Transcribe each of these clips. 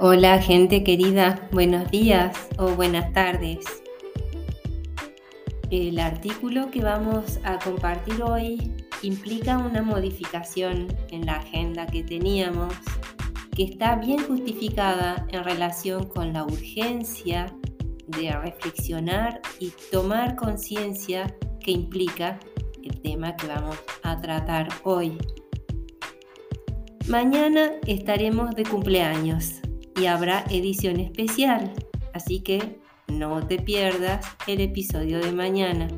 Hola gente querida, buenos días o buenas tardes. El artículo que vamos a compartir hoy implica una modificación en la agenda que teníamos que está bien justificada en relación con la urgencia de reflexionar y tomar conciencia que implica el tema que vamos a tratar hoy. Mañana estaremos de cumpleaños y habrá edición especial, así que no te pierdas el episodio de mañana.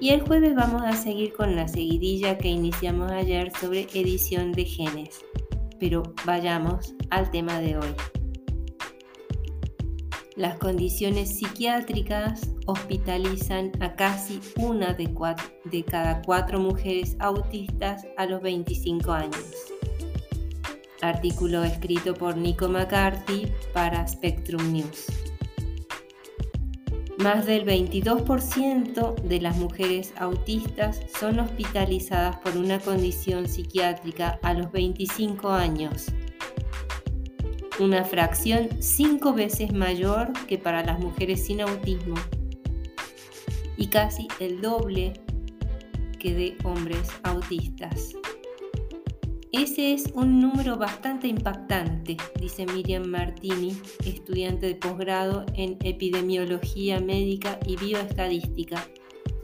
Y el jueves vamos a seguir con la seguidilla que iniciamos ayer sobre edición de genes. Pero vayamos al tema de hoy. Las condiciones psiquiátricas hospitalizan a casi una de, de cada cuatro mujeres autistas a los 25 años artículo escrito por Nico McCarthy para Spectrum News. Más del 22% de las mujeres autistas son hospitalizadas por una condición psiquiátrica a los 25 años, una fracción cinco veces mayor que para las mujeres sin autismo y casi el doble que de hombres autistas. Ese es un número bastante impactante, dice Miriam Martini, estudiante de posgrado en epidemiología médica y bioestadística,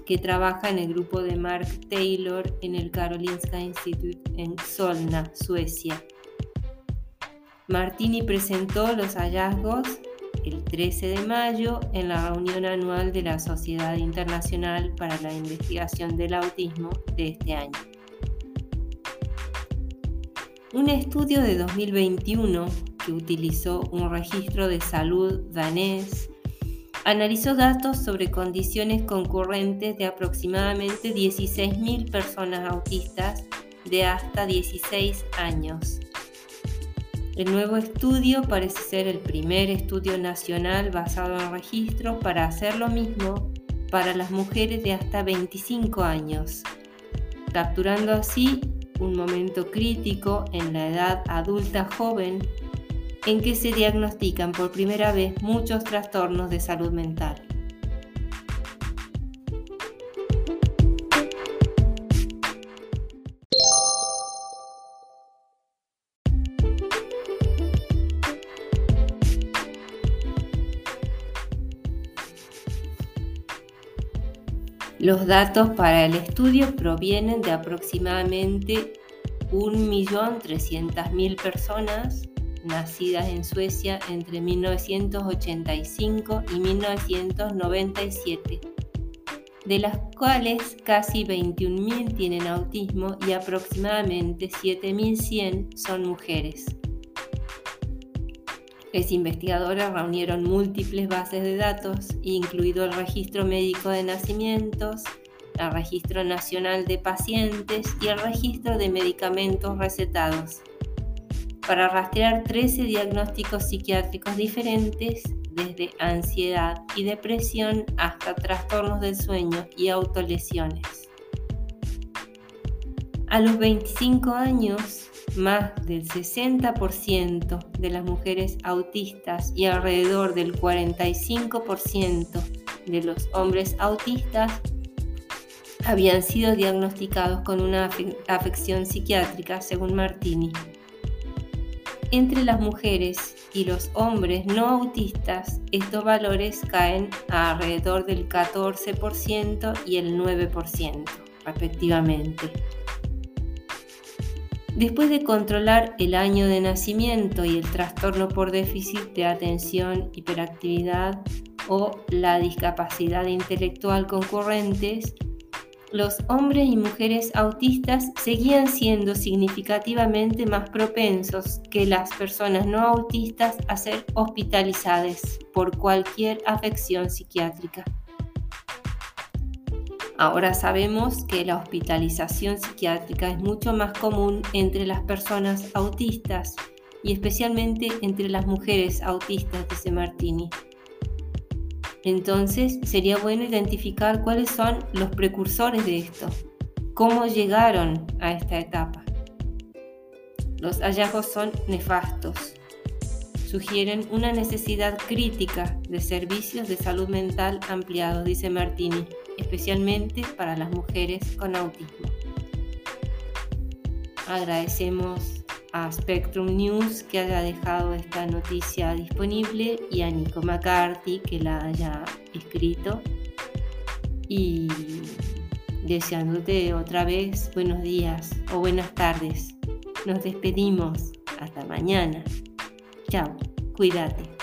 que trabaja en el grupo de Mark Taylor en el Karolinska Institute en Solna, Suecia. Martini presentó los hallazgos el 13 de mayo en la reunión anual de la Sociedad Internacional para la Investigación del Autismo de este año. Un estudio de 2021 que utilizó un registro de salud danés analizó datos sobre condiciones concurrentes de aproximadamente 16.000 personas autistas de hasta 16 años. El nuevo estudio parece ser el primer estudio nacional basado en registros para hacer lo mismo para las mujeres de hasta 25 años, capturando así un momento crítico en la edad adulta joven en que se diagnostican por primera vez muchos trastornos de salud mental. Los datos para el estudio provienen de aproximadamente 1.300.000 personas nacidas en Suecia entre 1985 y 1997, de las cuales casi 21.000 tienen autismo y aproximadamente 7.100 son mujeres. Los investigadores reunieron múltiples bases de datos, incluido el registro médico de nacimientos, el registro nacional de pacientes y el registro de medicamentos recetados, para rastrear 13 diagnósticos psiquiátricos diferentes, desde ansiedad y depresión hasta trastornos del sueño y autolesiones. A los 25 años, más del 60% de las mujeres autistas y alrededor del 45% de los hombres autistas habían sido diagnosticados con una afección psiquiátrica, según Martini. Entre las mujeres y los hombres no autistas, estos valores caen a alrededor del 14% y el 9%, respectivamente. Después de controlar el año de nacimiento y el trastorno por déficit de atención, hiperactividad o la discapacidad intelectual concurrentes, los hombres y mujeres autistas seguían siendo significativamente más propensos que las personas no autistas a ser hospitalizadas por cualquier afección psiquiátrica. Ahora sabemos que la hospitalización psiquiátrica es mucho más común entre las personas autistas y especialmente entre las mujeres autistas, dice Martini. Entonces sería bueno identificar cuáles son los precursores de esto, cómo llegaron a esta etapa. Los hallazgos son nefastos. sugieren una necesidad crítica de servicios de salud mental ampliados, dice Martini, especialmente para las mujeres con autismo. Agradecemos a Spectrum News que haya dejado esta noticia disponible y a Nico McCarthy que la haya escrito. Y deseándote otra vez buenos días o buenas tardes. Nos despedimos. Hasta mañana. Chao. Cuídate.